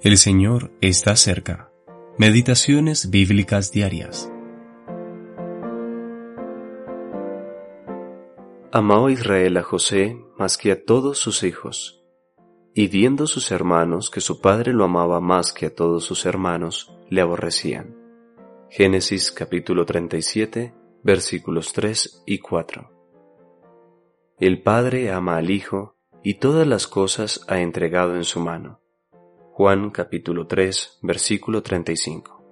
El Señor está cerca. Meditaciones bíblicas diarias. Amó Israel a José más que a todos sus hijos, y viendo sus hermanos que su padre lo amaba más que a todos sus hermanos, le aborrecían. Génesis capítulo 37 versículos 3 y 4. El Padre ama al Hijo y todas las cosas ha entregado en su mano. Juan capítulo 3, versículo 35.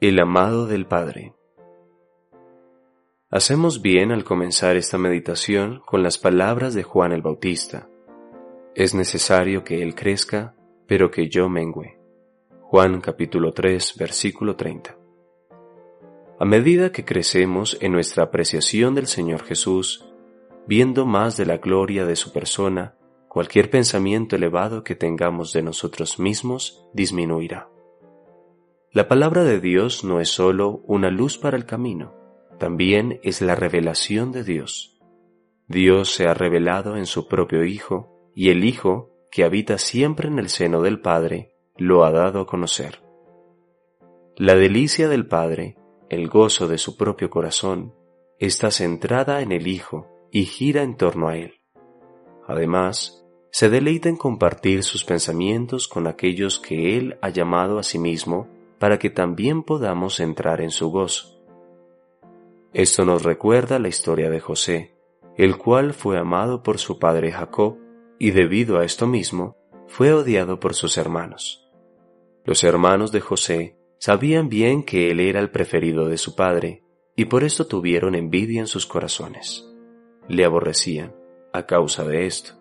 El amado del Padre. Hacemos bien al comenzar esta meditación con las palabras de Juan el Bautista. Es necesario que Él crezca, pero que yo mengüe. Juan capítulo 3, versículo 30. A medida que crecemos en nuestra apreciación del Señor Jesús, viendo más de la gloria de su persona, cualquier pensamiento elevado que tengamos de nosotros mismos disminuirá. La palabra de Dios no es sólo una luz para el camino, también es la revelación de Dios. Dios se ha revelado en su propio Hijo, y el Hijo, que habita siempre en el seno del Padre, lo ha dado a conocer. La delicia del Padre, el gozo de su propio corazón, está centrada en el Hijo y gira en torno a Él. Además, se deleita en compartir sus pensamientos con aquellos que Él ha llamado a sí mismo para que también podamos entrar en su gozo. Esto nos recuerda la historia de José, el cual fue amado por su padre Jacob y debido a esto mismo fue odiado por sus hermanos. Los hermanos de José sabían bien que él era el preferido de su padre y por esto tuvieron envidia en sus corazones. Le aborrecían a causa de esto.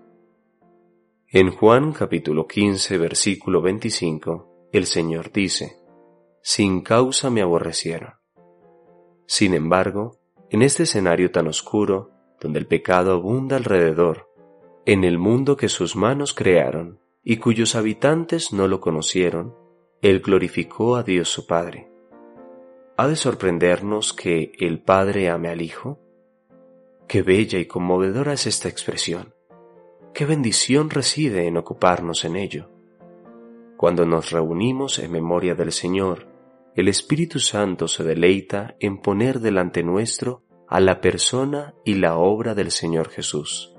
En Juan capítulo 15 versículo 25, el Señor dice, Sin causa me aborrecieron. Sin embargo, en este escenario tan oscuro, donde el pecado abunda alrededor, en el mundo que sus manos crearon y cuyos habitantes no lo conocieron, Él glorificó a Dios su Padre. ¿Ha de sorprendernos que el Padre ame al Hijo? Qué bella y conmovedora es esta expresión qué bendición reside en ocuparnos en ello. Cuando nos reunimos en memoria del Señor, el Espíritu Santo se deleita en poner delante nuestro a la persona y la obra del Señor Jesús.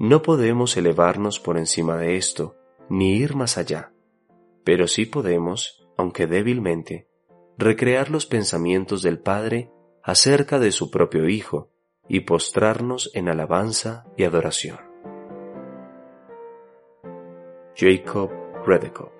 No podemos elevarnos por encima de esto, ni ir más allá, pero sí podemos, aunque débilmente, recrear los pensamientos del Padre acerca de su propio Hijo y postrarnos en alabanza y adoración. Jacob Redekop